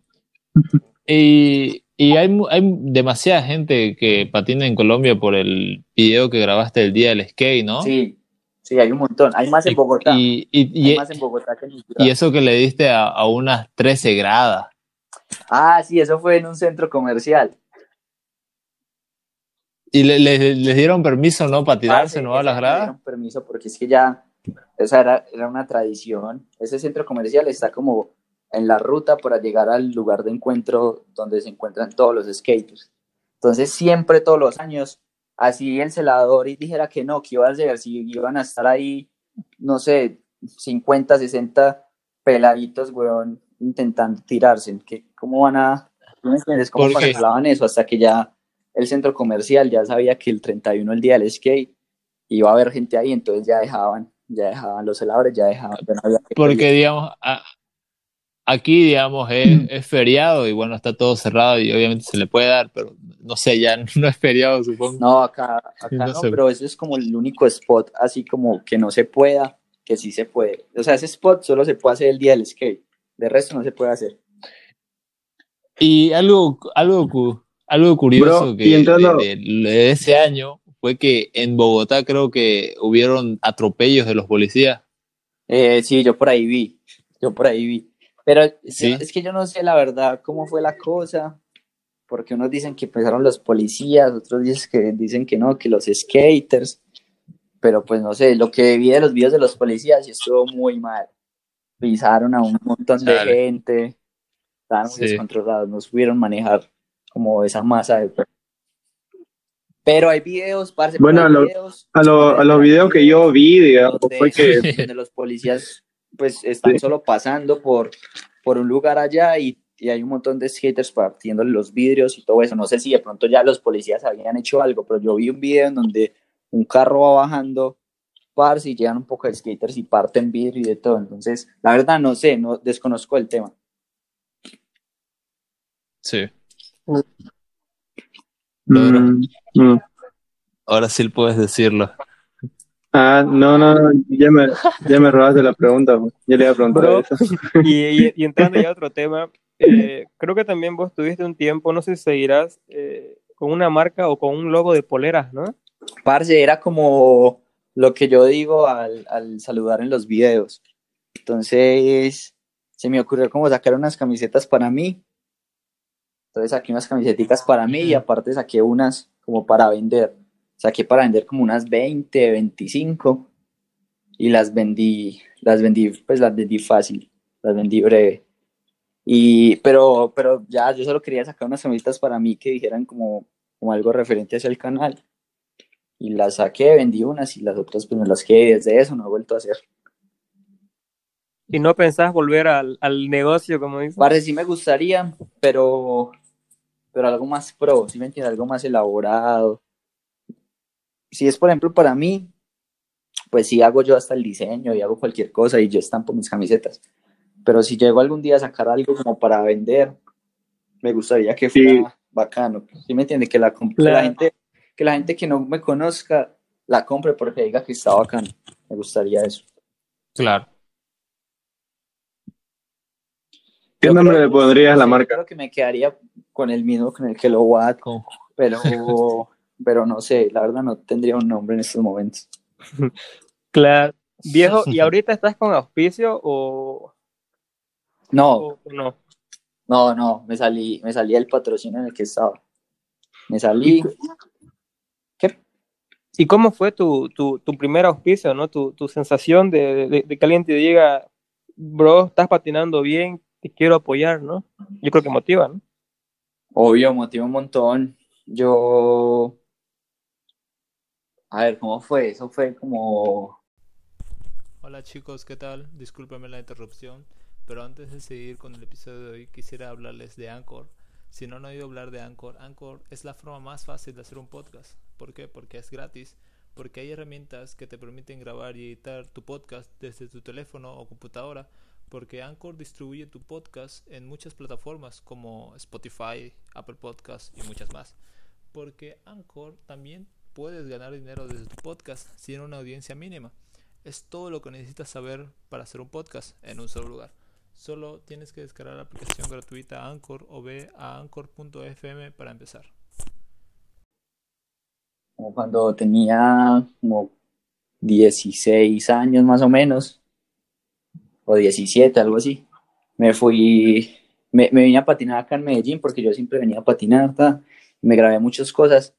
Y y hay, hay demasiada gente que patina en Colombia por el video que grabaste el día del skate, ¿no? Sí, sí, hay un montón. Hay más en Bogotá. Y, y, hay más en Bogotá que en mi ciudad. Y eso que le diste a, a, unas 13 gradas. Ah, sí, eso fue en un centro comercial. ¿Y le, le, les dieron permiso, no, para tirarse, ah, no, a las gradas? dieron permiso porque es que ya, esa era, era una tradición. Ese centro comercial está como en la ruta para llegar al lugar de encuentro donde se encuentran todos los skaters. Entonces siempre, todos los años, así el celador y dijera que no, que iba a ser, si iban a estar ahí, no sé, 50, 60 peladitos, weón, intentando tirarse, que cómo van a. ¿Cómo cancelaban eso? Hasta que ya el centro comercial ya sabía que el 31, el día del skate, iba a haber gente ahí, entonces ya dejaban, ya dejaban los celadores, ya dejaban. Porque, digamos, Aquí, digamos, es, feriado y bueno, está todo cerrado y obviamente se le puede dar, pero no sé, ya no es feriado, supongo. No, acá, acá no, pero ese es como el único spot, así como que no se pueda, que sí se puede. O sea, ese spot solo se puede hacer el día del skate, de resto no se puede hacer. Y algo, algo, algo curioso que de, ese año fue que en Bogotá creo que hubieron atropellos de los policías. Eh, sí, yo por ahí vi, yo por ahí vi. Pero es que yo no sé la verdad cómo fue la cosa, porque unos dicen que empezaron los policías, otros dicen que, dicen que no, que los skaters, pero pues no sé, lo que vi de los videos de los policías y estuvo muy mal. Pisaron a un montón de gente, estaban muy descontrolados, no supieron manejar como esa masa de pero hay videos, parce, bueno, a, videos, a, a, los videos que yo vi, digamos, fue que... Donde los policías pues están solo pasando por, por un lugar allá y, y, hay un montón de skaters partiendo los vidrios y todo eso. No sé si de pronto ya los policías habían hecho algo, pero yo vi un video en donde un carro va bajando, parce, y llegan un poco de skaters y parten vidrio y de todo. Entonces, la verdad no sé, no desconozco el tema. Sí. Mm, mm. Ahora sí puedes decirlo. Ah, no, no, ya me, ya me robaste la pregunta. Ya le iba a preguntar eso. Y, y, entrando ya a otro tema, eh, creo que también vos tuviste un tiempo, no sé si seguirás eh, con una marca o con un logo de poleras, ¿no? Parce, era como lo que yo digo al, al saludar en los videos. Entonces, se me ocurrió como sacar unas camisetas para mí. Entonces saqué unas camisetas para mí y aparte saqué unas como para vender saqué para vender como unas 20, 25 y las vendí, las vendí, pues las vendí fácil, las vendí breve. Y, pero, pero ya, yo solo quería sacar unas camisetas para mí que dijeran como, como algo referente hacia el canal. Y las saqué, vendí unas y las otras pues me las quedé desde eso, no he vuelto a hacer. ¿Y no pensás volver al, al negocio, como dices? Parece sí me gustaría, pero, pero algo más pro, si me entiendes, algo más elaborado si es, por ejemplo, para mí, pues sí hago yo hasta el diseño y hago cualquier cosa y yo estampo mis camisetas. Pero si llego algún día a sacar algo como para vender, me gustaría que fuera bacano. ¿Sí me entiende? Que la, la gente, que la gente que no me conozca la compre porque diga que está bacano. Me gustaría eso. Claro. ¿Qué nombre le pondrías a la marca? Creo que me quedaría con el mismo con el que lo pero pero no sé, la verdad no tendría un nombre en estos momentos. Claro. Viejo, ¿y ahorita estás con auspicio o no? no? No, no, me salí, me salí del patrocinio en el que estaba. Me salí. ¿Qué? ¿Y cómo fue tu, tu, tu primer auspicio, no? Tu, tu sensación de, de, que alguien te diga, bro, estás patinando bien, te quiero apoyar, ¿no? Yo creo que motiva, ¿no? Obvio, motiva un montón. Yo a ver, ¿cómo fue? Eso fue como... Hola chicos, ¿qué tal? Discúlpenme la interrupción, pero antes de seguir con el episodio de hoy quisiera hablarles de Anchor. Si no han oído hablar de Anchor, Anchor es la forma más fácil de hacer un podcast. ¿Por qué? Porque es gratis, porque hay herramientas que te permiten grabar y editar tu podcast desde tu teléfono o computadora, porque Anchor distribuye tu podcast en muchas plataformas como Spotify, Apple Podcasts y muchas más. Porque Anchor también puedes ganar dinero desde tu podcast sin una audiencia mínima. Es todo lo que necesitas saber para hacer un podcast en un solo lugar. Solo tienes que descargar la aplicación gratuita Anchor o ve a anchor.fm para empezar. Como cuando tenía como 16 años más o menos, o 17, algo así, me fui, me, me vine a patinar acá en Medellín porque yo siempre venía a patinar, me grabé muchas cosas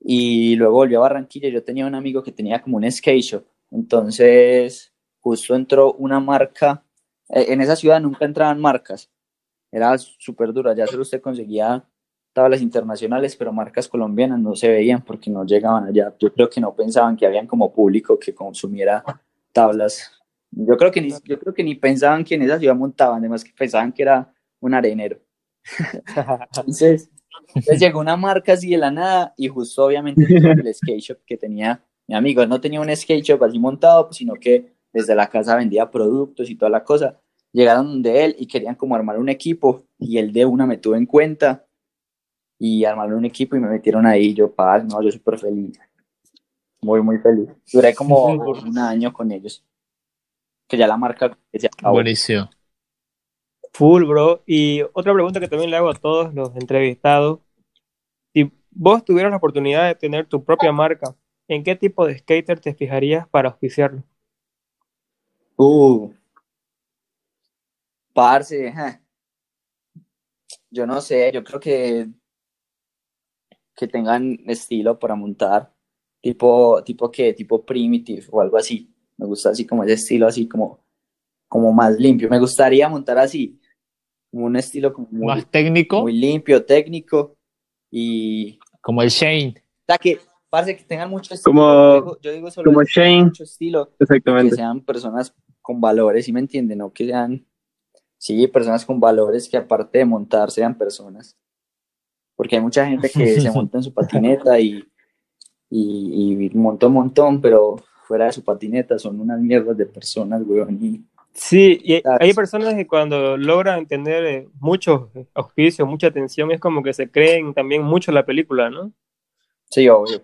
y luego volví a Barranquilla. Yo tenía un amigo que tenía como un skate shop, entonces justo entró una marca. Eh, en esa ciudad nunca entraban marcas, era súper dura. Ya solo usted conseguía tablas internacionales, pero marcas colombianas no se veían porque no llegaban allá. Yo creo que no pensaban que habían como público que consumiera tablas. Yo creo que ni, yo creo que ni pensaban que en esa ciudad montaban, además que pensaban que era un arenero. Entonces, entonces llegó una marca así de la nada y justo obviamente el skate shop que tenía mi amigo. no tenía un skate shop así montado, sino que desde la casa vendía productos y toda la cosa. Llegaron de él y querían como armar un equipo y el de una me tuvo en cuenta y armaron un equipo y me metieron ahí. Yo, paz, no, yo súper feliz. Muy, muy feliz. Duré como un año con ellos. Que ya la marca se Buenísimo. Full, bro. Y otra pregunta que también le hago a todos los entrevistados. Si vos tuvieras la oportunidad de tener tu propia marca, ¿en qué tipo de skater te fijarías para auspiciarlo? Uh. Parce, ja. yo no sé, yo creo que que tengan estilo para montar, tipo, tipo que, tipo primitive o algo así. Me gusta así como ese estilo así como, como más limpio. Me gustaría montar así, como un estilo como muy, Más técnico, muy limpio, técnico y como el Shane. o sea que parece que tengan mucho estilo. Como- yo digo, solo como Shane. mucho estilo, que Exactamente. sean personas con valores, ¿sí me entienden? No que sean, sí, personas con valores que aparte de montar sean personas. Porque hay mucha gente que se monta en su patineta y, y, y monta un montón, pero fuera de su patineta son unas mierdas de personas, weón. Y Sí, y hay- Claro. hay personas que cuando logran tener eh, muchos auspicios, mucha atención, es como que se creen también mucho la película, ¿no? sí, obvio.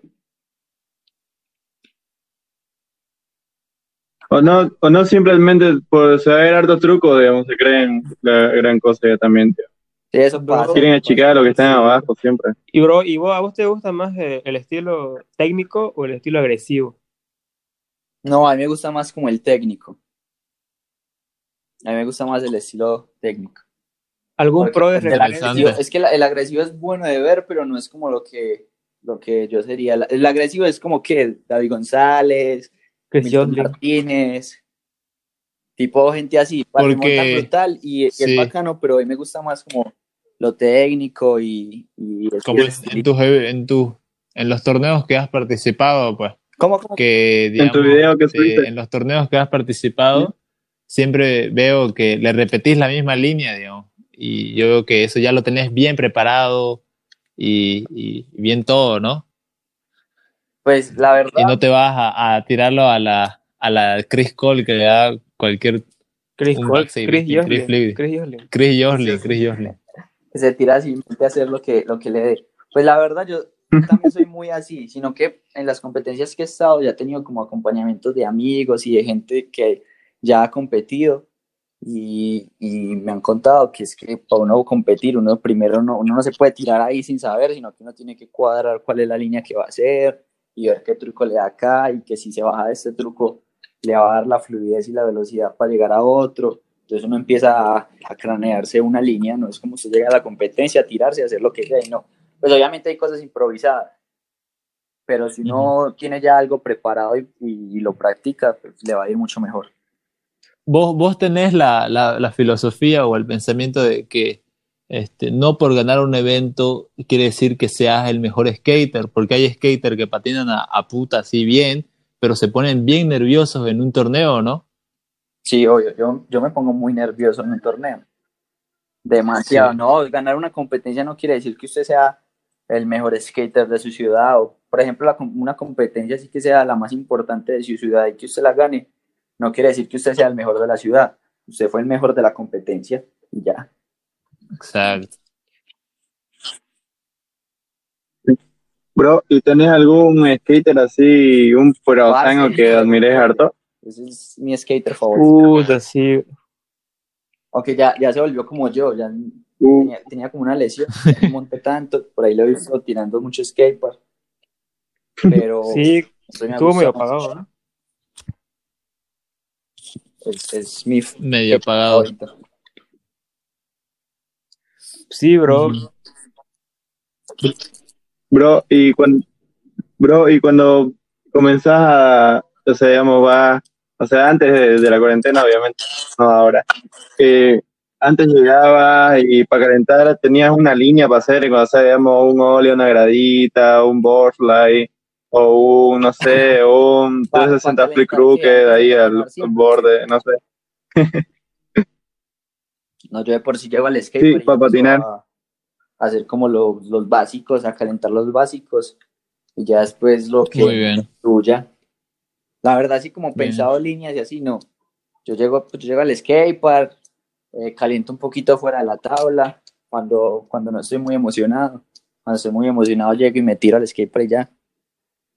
O no, o no simplemente por saber hartos trucos, digamos, se creen la gran cosa ya también, tío. Sí, eso pasa. Quieren achicar a los que están abajo siempre. Y bro, ¿y vos, a vos te gusta más eh, el estilo técnico o el estilo agresivo? No, a mí me gusta más como el técnico. A mí me gusta más el estilo técnico. ¿Algún Porque pro de agresivo, es que la- el agresivo es bueno de ver, pero no es como lo que, lo que yo sería. La- El agresivo es como que David González, Joslin? Martínez, tipo gente así, para Porque- brutal y, y sí. es bacano, pero a mí me gusta más como lo técnico y, y el Como en, en tus en tu- en los torneos que has participado, pues. ¿Cómo, cómo? que En tu digamos, video que subiste. en los torneos que has participado, siempre veo que le repetís la misma línea, digamos, y yo veo que eso ya lo tenés bien preparado y, y bien todo, ¿no? Pues la verdad, Y no te vas a, a tirarlo a la, a la Chris Cole que le da cualquier Chris, Cole- Chris Joslin. Chris Joslin. Chris Joslin, Sí, sí. Se tira simplemente a hacer lo que, lo que le dé. Pues la verdad, yo también soy muy así, sino que en las competencias que he estado ya he tenido como acompañamientos de amigos y de gente que ya ha competido y, y me han contado que es que para uno competir, uno primero no, uno no se puede tirar ahí sin saber, sino que uno tiene que cuadrar cuál es la línea que va a hacer y ver qué truco le da acá y que si se baja de este truco le va a dar la fluidez y la velocidad para llegar a otro. Entonces uno empieza a, a cranearse una línea, no es como usted llega a la competencia a tirarse, a hacer lo que sea, y no. Pues obviamente hay cosas improvisadas, pero si uno tiene ya algo preparado y, y- y lo practica, pues le va a ir mucho mejor. Vos, vos tenés la, la, la filosofía o el pensamiento de que este, no por ganar un evento quiere decir que seas el mejor skater, porque hay skaters que patinan a, a puta así bien, pero se ponen bien nerviosos en un torneo, ¿no? Sí, obvio, yo, yo me pongo muy nervioso en un torneo. Demasiado, Sí. no, ganar una competencia no quiere decir que usted sea el mejor skater de su ciudad, o por ejemplo, la una competencia sí que sea la más importante de su ciudad y que usted la gane, no quiere decir que usted sea el mejor de la ciudad, usted fue el mejor de la competencia y ya. Exacto. Bro, ¿y tenés algún skater así, un Parce, que admires harto? Ese es mi skater favorito. Puta, sí. Aunque ya, ya se volvió como yo, ya tenía, tenía como una lesión, no monté tanto, por ahí lo he visto tirando mucho skatepark, pero Sí, estuvo gustado. apagado, ¿no? Es, es mi Medio apagado. favorito. Sí, bro. Bro, y cuando, bro, y cuando comenzás a, o sea, digamos, va, o sea, antes de, de la cuarentena, obviamente, no ahora, eh, antes llegabas y para calentar tenías una línea para hacer, cuando sea, digamos, un óleo, una gradita, un boardfly, o un, no sé, un Pa- 360 pa flip crooked sí, ahí al, borde, no sé. No, yo de por sí llego al skate Sí, para patinar. a, a hacer como lo- los básicos, a calentar los básicos y ya después lo que Muy bien. fluya. La verdad, así como Bien. pensado líneas y así, no. Yo llego, yo llego al skatepark, eh, caliento un poquito fuera de la tabla, cuando, cuando no estoy muy emocionado. Cuando estoy muy emocionado llego y me tiro al skatepark y ya.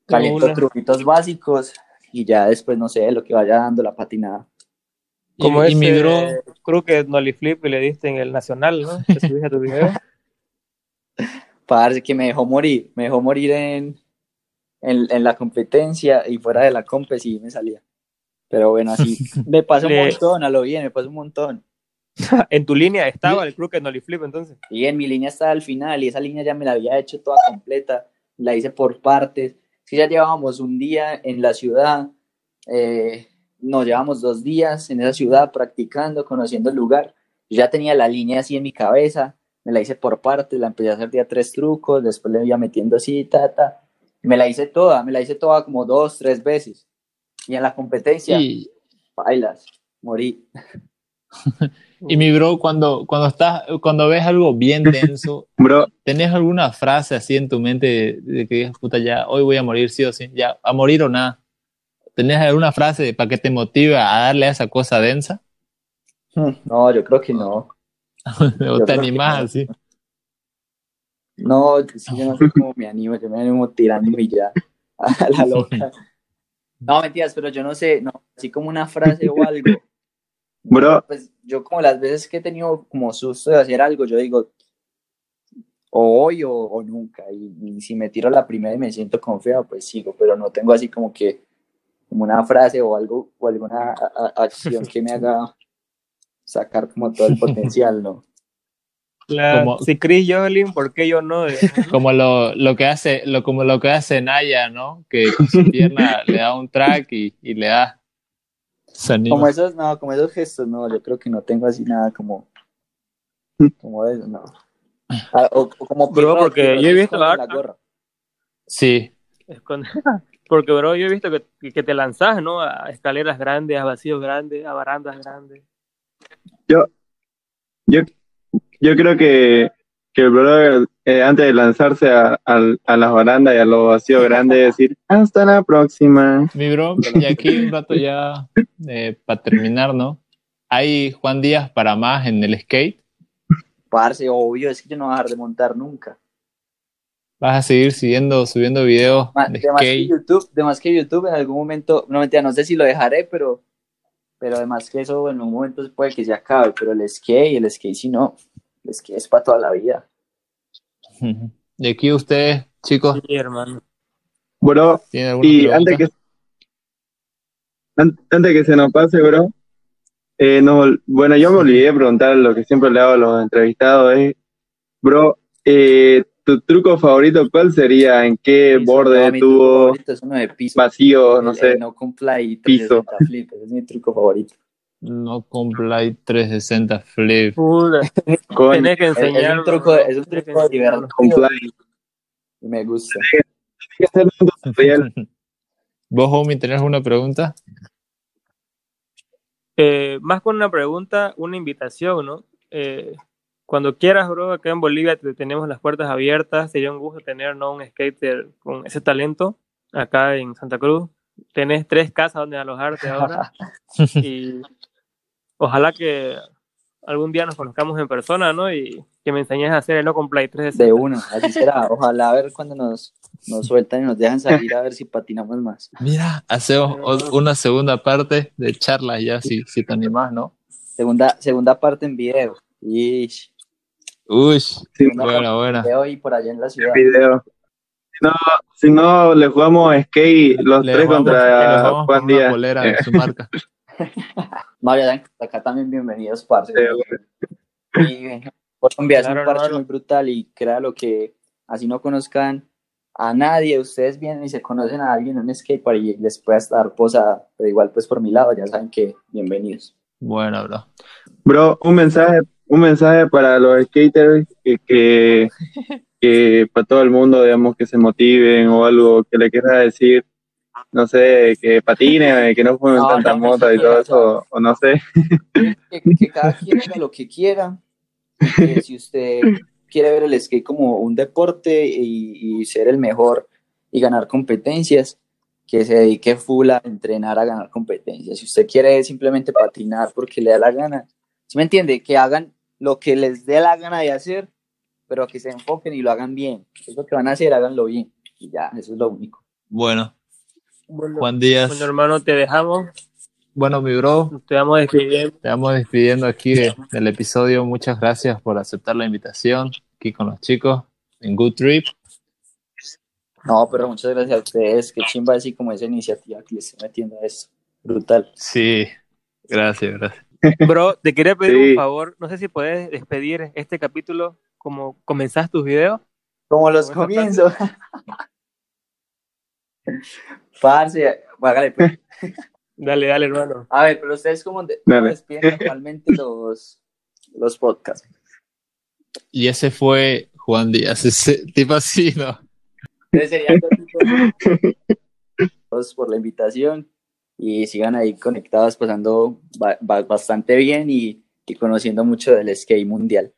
Caliento una. truquitos básicos y ya después, no sé, lo que vaya dando la patinada. Como y, y ese migró, creo que Nolly Flip le diste en el Nacional, ¿no? Que subiste a tu video. Parce, que me dejó morir, me dejó morir en, en, en la competencia y fuera de la compe sí me salía. Pero bueno, así me pasa un montón, a lo bien, me pasa un montón. en tu línea estaba el crooked nollie flip entonces. Y en mi línea estaba al final y esa línea ya me la había hecho toda completa, la hice por partes. Si ya llevábamos un día en la ciudad, eh, nos llevamos dos días en esa ciudad practicando, conociendo el lugar. Yo ya tenía la línea así en mi cabeza, me la hice por partes, la empecé a hacer día tres trucos, después le iba metiendo así, ta, ta. Me la hice toda, me la hice toda como dos, tres veces. Y en la competencia, bailas, morí. y mi bro, cuando, cuando estás, cuando ves algo bien denso, Bro, ¿tenés alguna frase así en tu mente de, de que digas, puta, ya, hoy voy a morir sí o sí, ya, a morir o nada? ¿Tenés alguna frase para que te motive a darle a esa cosa densa? No, yo creo que no. ¿O te animás no. así? No, sí, yo no sé cómo me animo, yo me animo tirándome y ya a la loca. No, mentiras, pero yo no sé, no, así como una frase o algo. Bro. Pues yo como las veces que he tenido como susto de hacer algo, yo digo, o hoy o, o nunca. Y, y si me tiro la primera y me siento confiado, pues sigo, pero no tengo así como que como una frase o algo o alguna a- a- acción que me haga sacar como todo el potencial, ¿no? La- Como- Si Chris Jolin, ¿por qué yo no? Como lo, lo que hace, lo, como lo que hace Naya, ¿no? Que con su pierna le da un track y, y le da. Como esos, no, como esos gestos, no, yo creo que no tengo así nada como, como eso, no. Ah, o, o como Bro, porque yo he visto la gorra. Sí, con- Porque, bro, yo he visto que, que te lanzas, ¿no? A escaleras grandes, a vacíos grandes, a barandas grandes. yo, yo creo que, que el brother, eh, antes de lanzarse a, al- a las barandas y a los vacíos grandes, decir, hasta la próxima. mi bro. Y aquí un rato ya, para terminar, ¿no? Hay Juan Díaz para más en el skate. Parce, obvio, es que yo no voy a dejar de montar nunca. Vas a seguir siguiendo, subiendo videos Ma- de De más que skate. YouTube, de más que YouTube en algún momento, no mentira, no sé si lo dejaré, pero, pero además que eso en un momento puede que se acabe, pero el skate, el skate si no, el skate es para toda la vida. Y aquí ustedes, chicos, Sí, hermano. Bro, ¿tienen alguna y pregunta? antes que, an- antes que se nos pase, bro, eh, no, bueno, yo me olvidé de preguntar lo que siempre le hago a los entrevistados, es, bro, eh, ¿tu truco favorito cuál sería? ¿En qué Sí, borde no, tuvo favorito es uno de piso, vacío, no el- sé? el no piso. 360 flip, ese es mi truco favorito. No Complay 360 Flip. Puta, Coño, tenés que Es, es enseñar. un truco, es un truco divertido comply. y me gusta. ¿Vos, homie, tenés una pregunta? Eh, más con una pregunta, una invitación, ¿no? Eh, cuando quieras, bro, acá en Bolivia te tenemos las puertas abiertas. Sería un gusto tener ¿no? un skater con ese talento acá en Santa Cruz. Tenés tres casas donde alojarte ahora. y ojalá que algún día nos conozcamos en persona, ¿no? Y que me enseñes a hacer el Open Play 3 De uno, así será. Ojalá a ver cuando nos, nos sueltan y nos dejan salir a ver si patinamos más. Mira, hacemos una segunda parte de charlas ya, si, si te animás, ¿no? Segunda, segunda parte en video. Ish. Uy, Segunda buena, buena. en video y por allá en la ciudad. video. Si no, si no, le jugamos skate los Le tres jugamos- le contra Juan con una Díaz. polera de su marca. Mario, ya, acá también bienvenidos, parce. Sí, Y Colombia es Claro, un parche hermano. muy brutal y créalo que así no conozcan a nadie, ustedes vienen y se conocen a alguien en un skatepark y les puede hasta dar posada, pero igual pues por mi lado ya saben que bienvenidos. Bueno, bro. Bro, un mensaje, un mensaje para los skaters que, que, que para todo el mundo, digamos, que se motiven o algo que le quieras decir, no sé, que patinen, que no fumen No, tantas no, motas y no, todo no, eso, o no sé. Que, que cada quien haga lo que quiera, que si usted quiere ver el skate como un deporte y, y ser el mejor y ganar competencias, que se dedique full a entrenar a ganar competencias. Si usted quiere simplemente patinar porque le da la gana, ¿sí me entiende? Que hagan lo que les dé la gana de hacer, pero que se enfoquen y lo hagan bien. Es lo que van a hacer, háganlo bien. Y ya, eso es lo único. Bueno, Bueno, Juan Díaz. bueno, hermano, te dejamos. Bueno, mi bro, Te vamos despidiendo. te vamos despidiendo aquí de- del episodio. Muchas gracias por aceptar la invitación aquí con los chicos en Good Trip. No, pero muchas gracias a ustedes. Qué chimba así como esa iniciativa que le estoy metiendo a esto. Brutal. Sí, gracias, gracias. Bro, te quería pedir Sí. un favor. No sé si puedes despedir este capítulo como comenzás tus videos. Como los comienzos. Parce, hágale pues. Dale, dale, hermano. A ver, pero ustedes cómo de- Dale. cómo despiden normalmente los, los podcasts. Y ese fue Juan Díaz, ese tipo así, ¿no? Entonces sería. Todos por la invitación y sigan ahí conectados, pasando ba- ba- bastante bien y, y conociendo mucho del skate mundial.